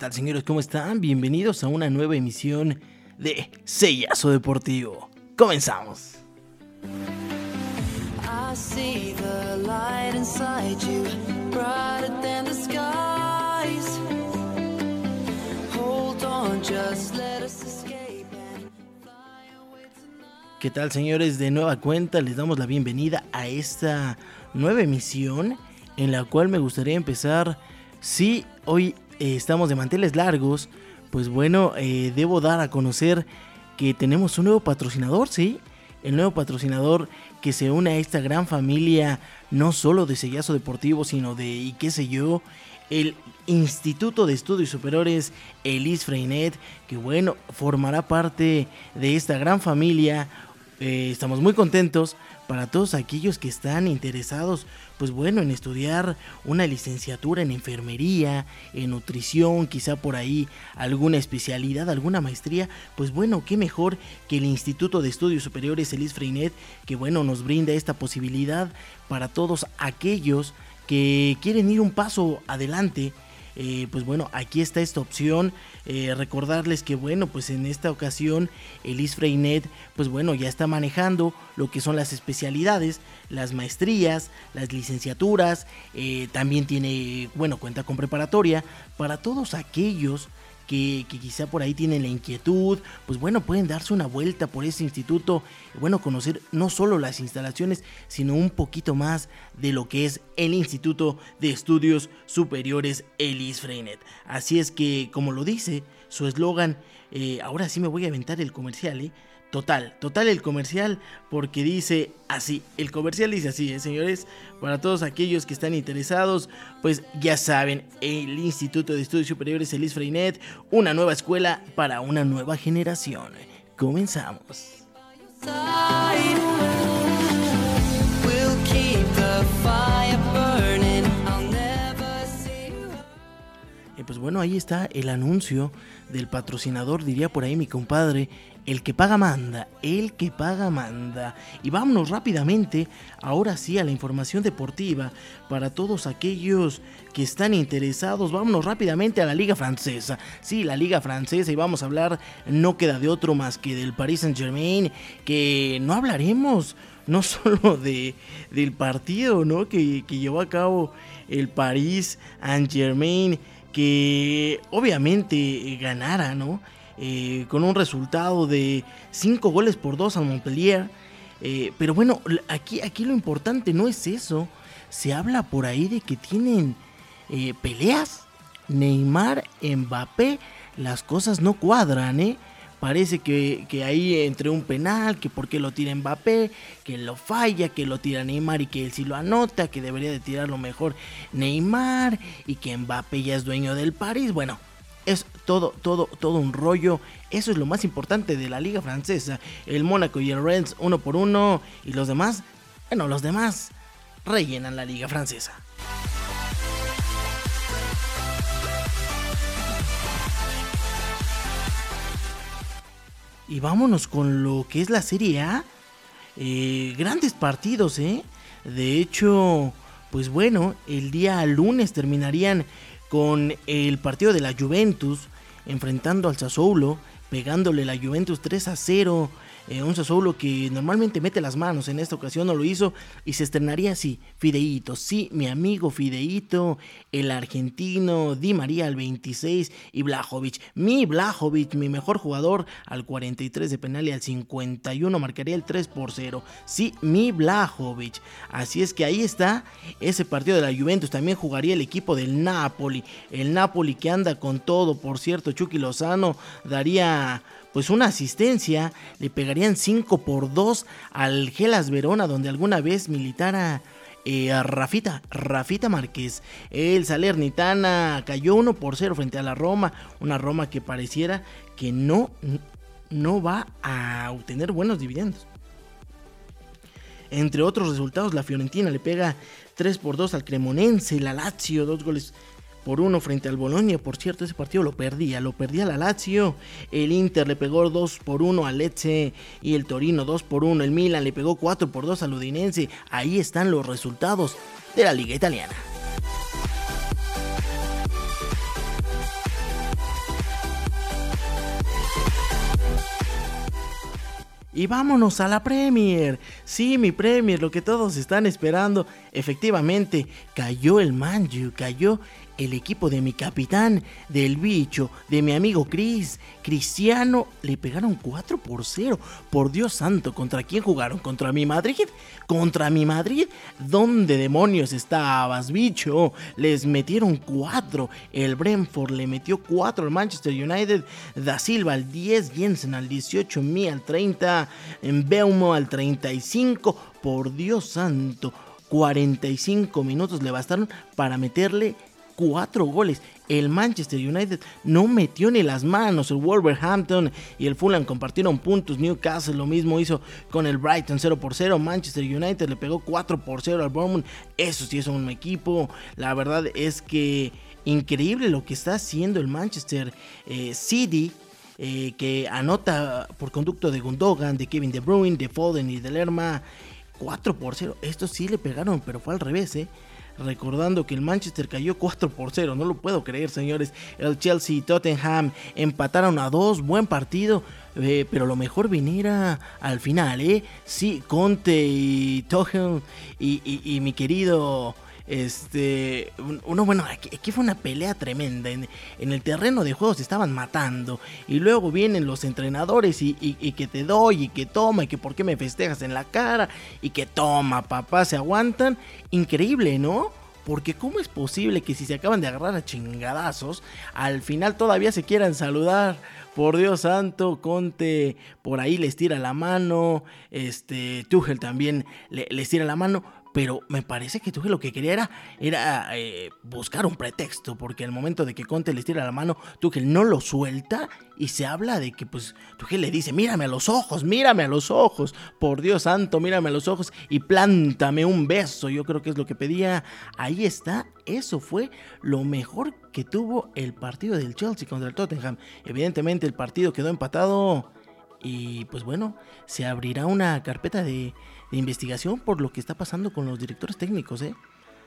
tal señores? ¿Cómo están? Bienvenidos a una nueva emisión de Sellazo Deportivo. Comenzamos. ¿Qué tal señores? De nueva cuenta les damos la bienvenida a esta nueva emisión en la cual me gustaría empezar, sí, hoy eh, estamos de manteles largos, pues bueno, eh, debo dar a conocer que tenemos un nuevo patrocinador, ¿sí? El nuevo patrocinador que se une a esta gran familia, no solo de Sellazo Deportivo, sino de, y qué sé yo, el Instituto de Estudios Superiores Elis Freinet, que bueno, formará parte de esta gran familia. Eh, estamos muy contentos para todos aquellos que están interesados, pues bueno, en estudiar una licenciatura en enfermería, en nutrición, quizá por ahí alguna especialidad, alguna maestría, pues bueno, qué mejor que el Instituto de Estudios Superiores Elis Freinet, que bueno, nos brinda esta posibilidad para todos aquellos que quieren ir un paso adelante eh, pues bueno, aquí está esta opción. Eh, recordarles que bueno, pues en esta ocasión el Freinet, pues bueno, ya está manejando lo que son las especialidades, las maestrías, las licenciaturas, eh, también tiene, bueno, cuenta con preparatoria para todos aquellos que, quizá por ahí tienen la inquietud, pues bueno, pueden darse una vuelta por ese instituto, bueno, conocer no solo las instalaciones, sino un poquito más de lo que es el Instituto de Estudios Superiores Elis Freinet. Así es que, como lo dice su eslogan, eh, ahora sí me voy a aventar el comercial, ¿eh? Total, total el comercial, porque dice así, el comercial dice así, ¿eh, señores, para todos aquellos que están interesados, pues ya saben, el Instituto de Estudios Superiores Elis Freinet, una nueva escuela para una nueva generación. Comenzamos. Pues bueno, ahí está el anuncio del patrocinador, diría por ahí mi compadre, el que paga manda, el que paga manda. Y vámonos rápidamente, ahora sí, a la información deportiva para todos aquellos que están interesados. Vámonos rápidamente a la Liga Francesa. Sí, la Liga Francesa y vamos a hablar, no queda de otro más que del Paris Saint Germain, que no hablaremos no solo de, del partido ¿no? que, que llevó a cabo el Paris Saint Germain, que obviamente ganara, ¿no? Eh, con un resultado de 5 goles por 2 al Montpellier. Eh, pero bueno, aquí, aquí lo importante no es eso. Se habla por ahí de que tienen eh, peleas. Neymar, Mbappé, las cosas no cuadran, ¿eh? Parece que, que, ahí entre un penal, que por qué lo tira Mbappé, que lo falla, que lo tira Neymar y que él sí lo anota, que debería de tirarlo mejor Neymar y que Mbappé ya es dueño del París. Bueno, todo, todo, todo un rollo. Eso es lo más importante de la liga francesa. El Mónaco y el Rennes uno por uno. Y los demás, bueno, los demás rellenan la liga francesa. Y vámonos con lo que es la Serie A. Eh, grandes partidos, ¿eh? De hecho, pues bueno, el día lunes terminarían con el partido de la Juventus enfrentando al Sassuolo, pegándole la Juventus 3 a 0 eh, un Sassuolo que normalmente mete las manos, en esta ocasión no lo hizo y se estrenaría así, Fideito, sí, mi amigo Fideito, el argentino, Di María al 26 y Blajovic, mi Blajovic, mi mejor jugador al 43 de penal y al 51 marcaría el 3 por 0, sí, mi Blajovic, así es que ahí está ese partido de la Juventus, también jugaría el equipo del Napoli, el Napoli que anda con todo, por cierto, Chucky Lozano daría pues una asistencia, le pegarían 5 por 2 al Gelas Verona, donde alguna vez militara eh, Rafita, Rafita Márquez. El Salernitana cayó 1 por 0 frente a la Roma, una Roma que pareciera que no, no va a obtener buenos dividendos. Entre otros resultados, la Fiorentina le pega 3 por 2 al Cremonense, la Lazio, dos goles por 1 frente al Bolonia. Por cierto, ese partido lo perdía, lo perdía la Lazio. El Inter le pegó 2 por 1 al Lecce y el Torino 2 por 1. El Milan le pegó 4 por 2 al Udinense. Ahí están los resultados de la Liga Italiana. Y vámonos a la Premier. Sí, mi Premier, lo que todos están esperando. Efectivamente, cayó el Manju, cayó el equipo de mi capitán, del bicho, de mi amigo Chris, Cristiano, le pegaron 4 por 0. Por Dios santo, ¿contra quién jugaron? ¿Contra mi Madrid? ¿Contra mi Madrid? ¿Dónde demonios estabas, bicho? Les metieron 4. El Brentford le metió 4 al Manchester United. Da Silva al 10, Jensen al 18, Mi al 30, Beumo al 35. Por Dios santo. 45 minutos le bastaron para meterle cuatro goles. El Manchester United no metió ni las manos. El Wolverhampton y el Fulham compartieron puntos. Newcastle lo mismo hizo con el Brighton 0 por 0. Manchester United le pegó 4 por 0 al Bournemouth. Eso sí es un equipo. La verdad es que increíble lo que está haciendo el Manchester eh, City. Eh, que anota por conducto de Gundogan, de Kevin De Bruyne, de Foden y de Lerma 4 por 0. Estos sí le pegaron, pero fue al revés, ¿eh? Recordando que el Manchester cayó 4 por 0, no lo puedo creer señores, el Chelsea y Tottenham empataron a 2, buen partido, eh, pero lo mejor viniera al final, ¿eh? Sí, Conte y Tuchel y mi querido este, uno, bueno, aquí, fue una pelea tremenda. En, el terreno de juego se estaban matando. Y luego vienen los entrenadores y, que te doy y que toma y que por qué me festejas en la cara y que toma, papá, se aguantan. Increíble, ¿no? Porque ¿cómo es posible que si se acaban de agarrar a chingadazos, al final todavía se quieran saludar? Por Dios santo, Conte por ahí les tira la mano, este Tuchel también les tira la mano, pero me parece que Tuchel lo que quería era, era eh, buscar un pretexto, porque el momento de que Conte les tira la mano, Tuchel no lo suelta y se habla de que pues Tuchel le dice, mírame a los ojos, mírame a los ojos, por Dios santo, mírame a los ojos y plántame un beso, yo creo que es lo que pedía, ahí está, eso fue lo mejor que tuvo el partido del Chelsea contra el Tottenham, evidentemente el partido quedó empatado y pues bueno, se abrirá una carpeta de de investigación por lo que está pasando con los directores técnicos, ¿eh?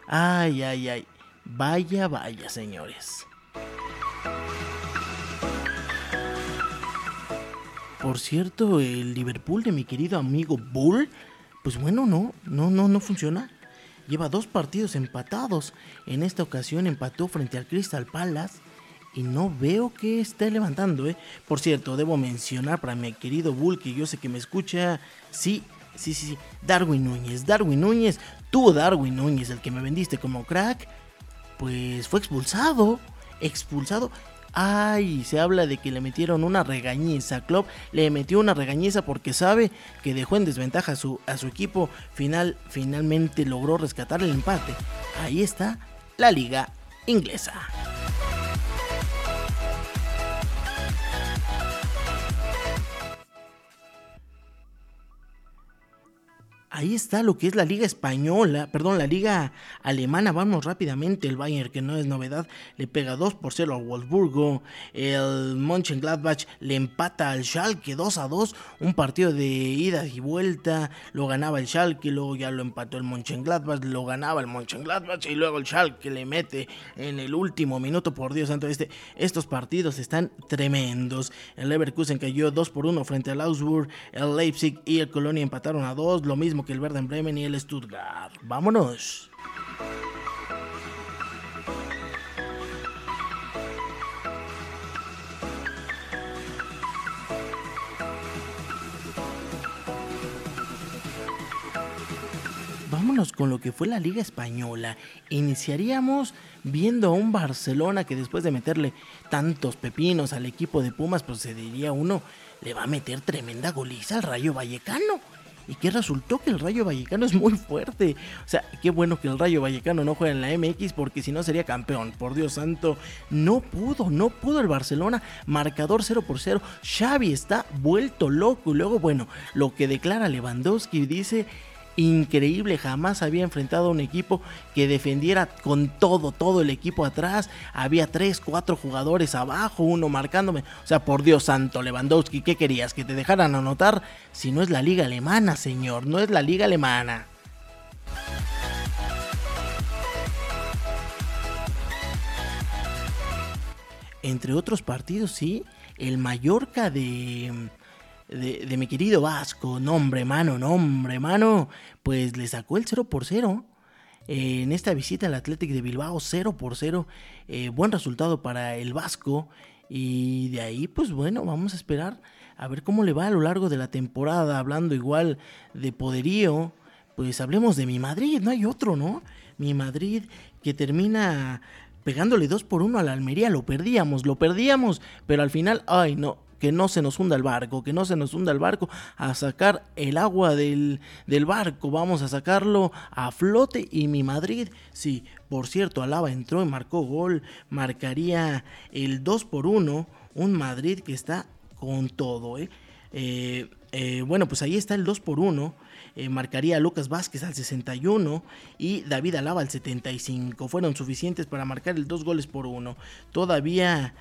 Ay, ay, ay. Vaya, vaya, señores. Por cierto, el Liverpool de mi querido amigo Bull, pues bueno, no, no, no, no funciona. Lleva dos partidos empatados. En esta ocasión empató frente al Crystal Palace y no veo que esté levantando, ¿eh? Por cierto, debo mencionar para mi querido Bull, que yo sé que me escucha, sí, Sí, sí, sí. Darwin Núñez. Darwin Núñez. Tú, Darwin Núñez, el que me vendiste como crack. Pues fue expulsado. Expulsado. Ay, se habla de que le metieron una regañiza. Klopp le metió una regañiza porque sabe que dejó en desventaja a su, a su equipo. Final, finalmente logró rescatar el empate. Ahí está la liga inglesa. Ahí está lo que es la liga española, perdón, la liga alemana. Vamos rápidamente. El Bayern, que no es novedad, le pega 2 por 0 al Wolfsburgo. El Mönchengladbach le empata al Schalke 2 a 2. Un partido de ida y vuelta. Lo ganaba el Schalke, luego ya lo empató el Mönchengladbach. Lo ganaba el Mönchengladbach y luego el Schalke le mete en el último minuto. Por Dios santo, este, estos partidos están tremendos. El Leverkusen cayó 2 por 1 frente al Augsburg. El Leipzig y el Colonia empataron a 2. Lo mismo el Werder Bremen y el Stuttgart. Vámonos. Vámonos con lo que fue la Liga Española. Iniciaríamos viendo a un Barcelona que después de meterle tantos pepinos al equipo de Pumas, pues se diría uno, le va a meter tremenda goliza al Rayo Vallecano. ¿Y qué resultó? Que el Rayo Vallecano es muy fuerte. O sea, qué bueno que el Rayo Vallecano no juega en la MX porque si no sería campeón. Por Dios santo, no pudo, no pudo el Barcelona. Marcador 0 por 0. Xavi está vuelto loco. Y luego, bueno, lo que declara Lewandowski dice increíble. Jamás había enfrentado a un equipo que defendiera con todo, todo el equipo atrás. Había tres, cuatro jugadores abajo, uno marcándome. O sea, por Dios santo, Lewandowski, ¿qué querías? ¿Que te dejaran anotar? Si no es la liga alemana, señor, no es la liga alemana. Entre otros partidos, sí, el Mallorca de de, mi querido Vasco, nombre mano, nombre mano, pues le sacó el 0 por 0. en esta visita al Athletic de Bilbao, 0 por 0. Eh, buen resultado para el Vasco. Y de ahí, pues bueno, vamos a esperar a ver cómo le va a lo largo de la temporada. Hablando igual de poderío, pues hablemos de mi Madrid, no hay otro, ¿no? Mi Madrid que termina pegándole 2 por 1 a la Almería, lo perdíamos, lo perdíamos, pero al final, ay no, que no se nos hunda el barco, que no se nos hunda el barco, a sacar el agua del, del barco, vamos a sacarlo a flote y mi Madrid, sí, por cierto, Alaba entró y marcó gol, marcaría el 2 por 1, un Madrid que está con todo, ¿eh? Eh, eh, bueno, pues ahí está el 2 por 1. marcaría a Lucas Vázquez al 61 y David Alaba al 75. Fueron suficientes para marcar el 2 goles por 1. Todavía,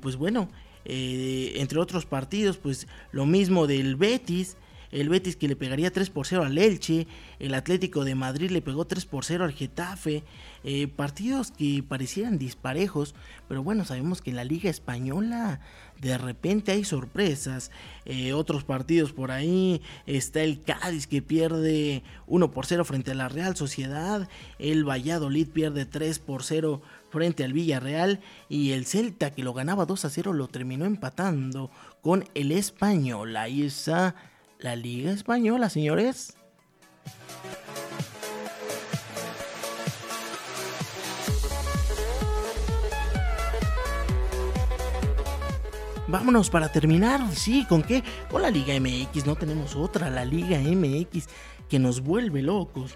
pues bueno, eh, entre otros partidos, pues lo mismo del Betis, el Betis que le pegaría 3 por 0 al Elche, el Atlético de Madrid le pegó 3 por 0 al Getafe, eh, partidos que parecieran disparejos, pero bueno, sabemos que en la Liga Española de repente hay sorpresas, eh, otros partidos por ahí, está el Cádiz que pierde 1 por 0 frente a la Real Sociedad, el Valladolid pierde 3 por 0 frente al Villarreal y el Celta que lo ganaba 2 a 0 lo terminó empatando con el Español. Ahí está la Liga Española, señores. Vámonos para terminar, sí, ¿con qué? Con la Liga MX, no tenemos otra, la Liga MX que nos vuelve locos.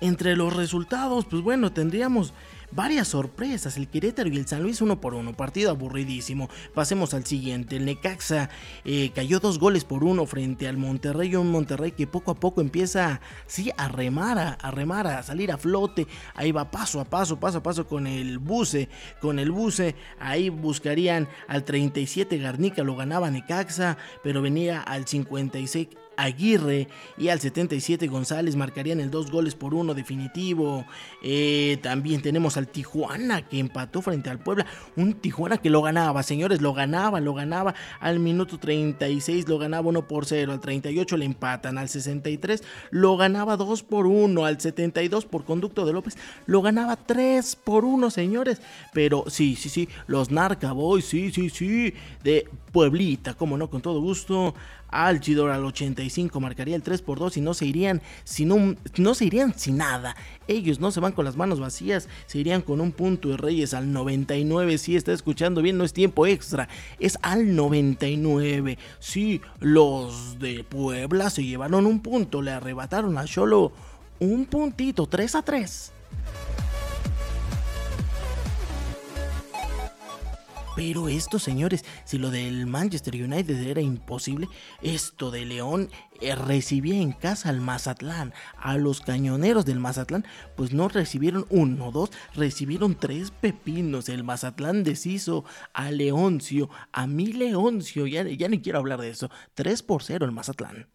Entre los resultados, pues bueno, tendríamos varias sorpresas. El Querétaro y el San Luis uno por uno. Partido aburridísimo. Pasemos al siguiente. El Necaxa eh, cayó dos goles por uno frente al Monterrey. Un Monterrey que poco a poco empieza sí, a remar, a, remar, a salir a flote. Ahí va paso a paso, paso a paso con el buce. Con el buce. Ahí buscarían al 37 Garnica. Lo ganaba Necaxa. Pero venía al 56 Aguirre y al 77 González marcarían el dos goles por uno definitivo. Eh, también tenemos al Tijuana que empató frente al Puebla. Un Tijuana que lo ganaba, señores, lo ganaba, lo ganaba. Al minuto 36 lo ganaba 1 por 0. Al 38 le empatan. Al 63 lo ganaba 2 por 1. Al 72 por conducto de López lo ganaba 3 por 1, señores. Pero sí, sí, sí, los Narca Boys, sí, sí, sí, de Pueblita, como no, con todo gusto. Alchidor al 85 marcaría el 3 por 2 y no se irían sin un, no se irían sin nada. Ellos no se van con las manos vacías, se irían con un punto de Reyes al 99. Si está escuchando bien, no es tiempo extra, es al 99. Sí, los de Puebla se llevaron un punto, le arrebataron a Cholo un puntito, 3 a 3. Pero esto, señores, si lo del Manchester United era imposible, esto de León eh, recibía en casa al Mazatlán, a los cañoneros del Mazatlán, pues no recibieron uno, dos, recibieron tres pepinos. El Mazatlán deshizo a Leoncio, a mi Leoncio, ya, ya ni quiero hablar de eso. 3 por 0 el Mazatlán.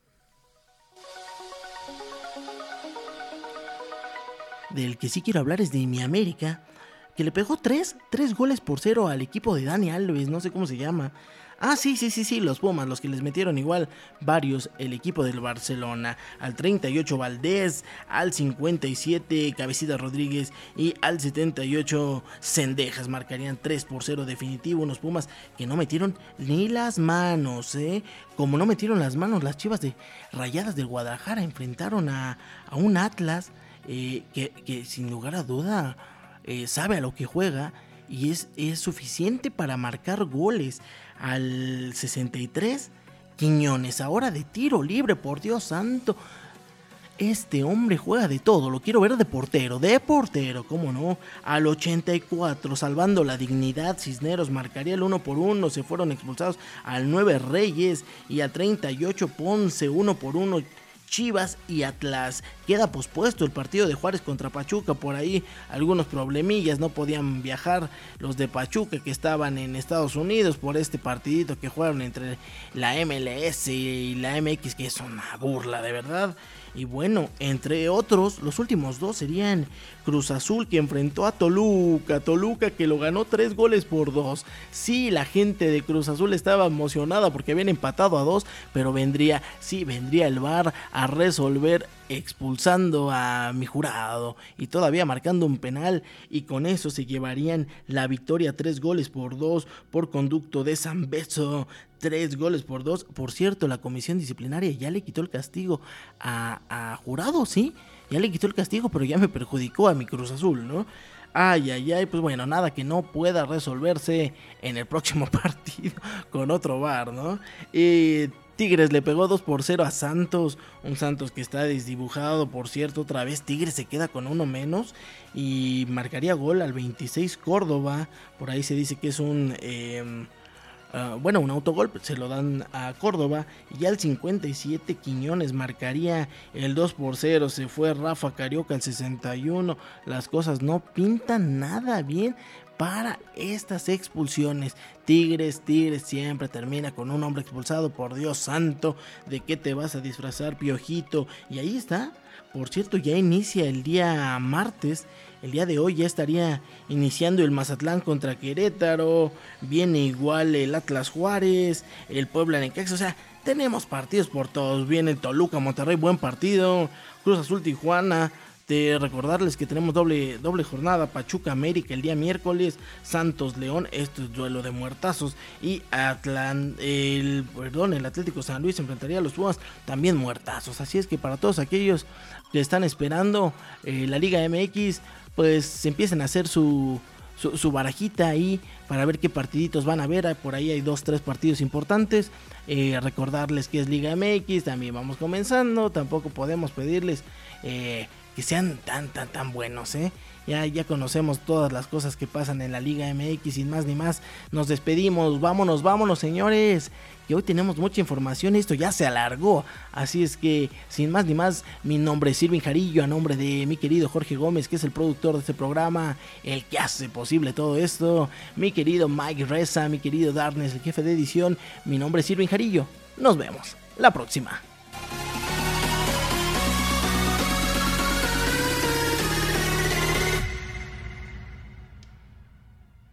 Del que sí quiero hablar es de mi América que le pegó tres, tres goles por cero al equipo de Dani Alves, no sé cómo se llama. Ah, sí, sí, sí, sí, los Pumas, los que les metieron igual varios, el equipo del Barcelona. Al 38 Valdés, al 57 Cabecita Rodríguez y al 78 Cendejas. Marcarían 3 por 0 definitivo. Unos Pumas que no metieron ni las manos, ¿eh? Como no metieron las manos, las chivas de Rayadas del Guadalajara enfrentaron a, un Atlas eh, que sin lugar a duda eh, sabe a lo que juega y es, es suficiente para marcar goles. Al 63, Quiñones, ahora de tiro libre, por Dios santo. Este hombre juega de todo, lo quiero ver de portero, de portero, cómo no. Al 84, salvando la dignidad, Cisneros marcaría el 1 por 1, se fueron expulsados al 9 Reyes y al 38 Ponce 1 por 1 Chivas y Atlas. Queda pospuesto el partido de Juárez contra Pachuca. Por ahí algunos problemillas. No podían viajar los de Pachuca que estaban en Estados Unidos por este partidito que jugaron entre la MLS y la MX, que es una burla de verdad. Y bueno, entre otros, los últimos dos serían Cruz Azul que enfrentó a Toluca, Toluca que lo ganó tres goles por dos. Sí, la gente de Cruz Azul estaba emocionada porque habían empatado a dos, pero vendría, sí, vendría el VAR a resolver expulsando a mi jurado y todavía marcando un penal y con eso se llevarían la victoria tres goles por dos por conducto de San Beso tres goles por dos. Por cierto la comisión disciplinaria ya le quitó el castigo a, jurado sí ya le quitó el castigo pero ya me perjudicó a mi Cruz Azul no Ay, ay, ay, pues bueno, nada que no pueda resolverse en el próximo partido con otro bar, ¿no? Y Tigres le pegó 2 por 0 a Santos. Un Santos que está desdibujado, por cierto. Otra vez Tigres se queda con uno menos. Y marcaría gol al 26 Córdoba. Por ahí se dice que es un... Em, ah, bueno, un autogol se lo dan a Córdoba. Y al 57 Quiñones marcaría el 2 por 0. Se fue Rafa Carioca al 61. Las cosas no pintan nada bien para estas expulsiones. Tigres, Tigres siempre termina con un hombre expulsado. Por Dios santo, ¿de qué te vas a disfrazar, piojito? Y ahí está. Por cierto, ya inicia el día martes. El día de hoy ya estaría iniciando el Mazatlán contra Querétaro. Viene igual el Atlas Juárez, el Puebla Necaxa. O sea, tenemos partidos por todos. Viene Toluca, Monterrey, buen partido. Cruz Azul, Tijuana de recordarles que tenemos doble, doble jornada, Pachuca América el día miércoles, Santos León, esto es duelo de muertazos, y Atlan, el, perdón, el Atlético San Luis enfrentaría a los Pumas, también muertazos, así es que para todos aquellos que están esperando eh, la Liga MX, pues empiecen a hacer su, su, barajita ahí para ver qué partiditos van a ver. Por ahí hay dos, tres partidos importantes. Eh, recordarles que es Liga MX, también vamos comenzando. Tampoco podemos pedirles eh, que sean tan, tan, tan buenos, ¿eh? Ya, ya conocemos todas las cosas que pasan en la Liga MX, sin más ni más. Nos despedimos, vámonos, vámonos, señores. Que hoy tenemos mucha información, esto ya se alargó. Así es que, sin más ni más, mi nombre es Silvin Jarillo, a nombre de mi querido Jorge Gómez, que es el productor de este programa, el que hace posible todo esto. Mi querido Mike Reza, mi querido Darnes, el jefe de edición. Mi nombre es Silvin Jarillo. Nos vemos la próxima.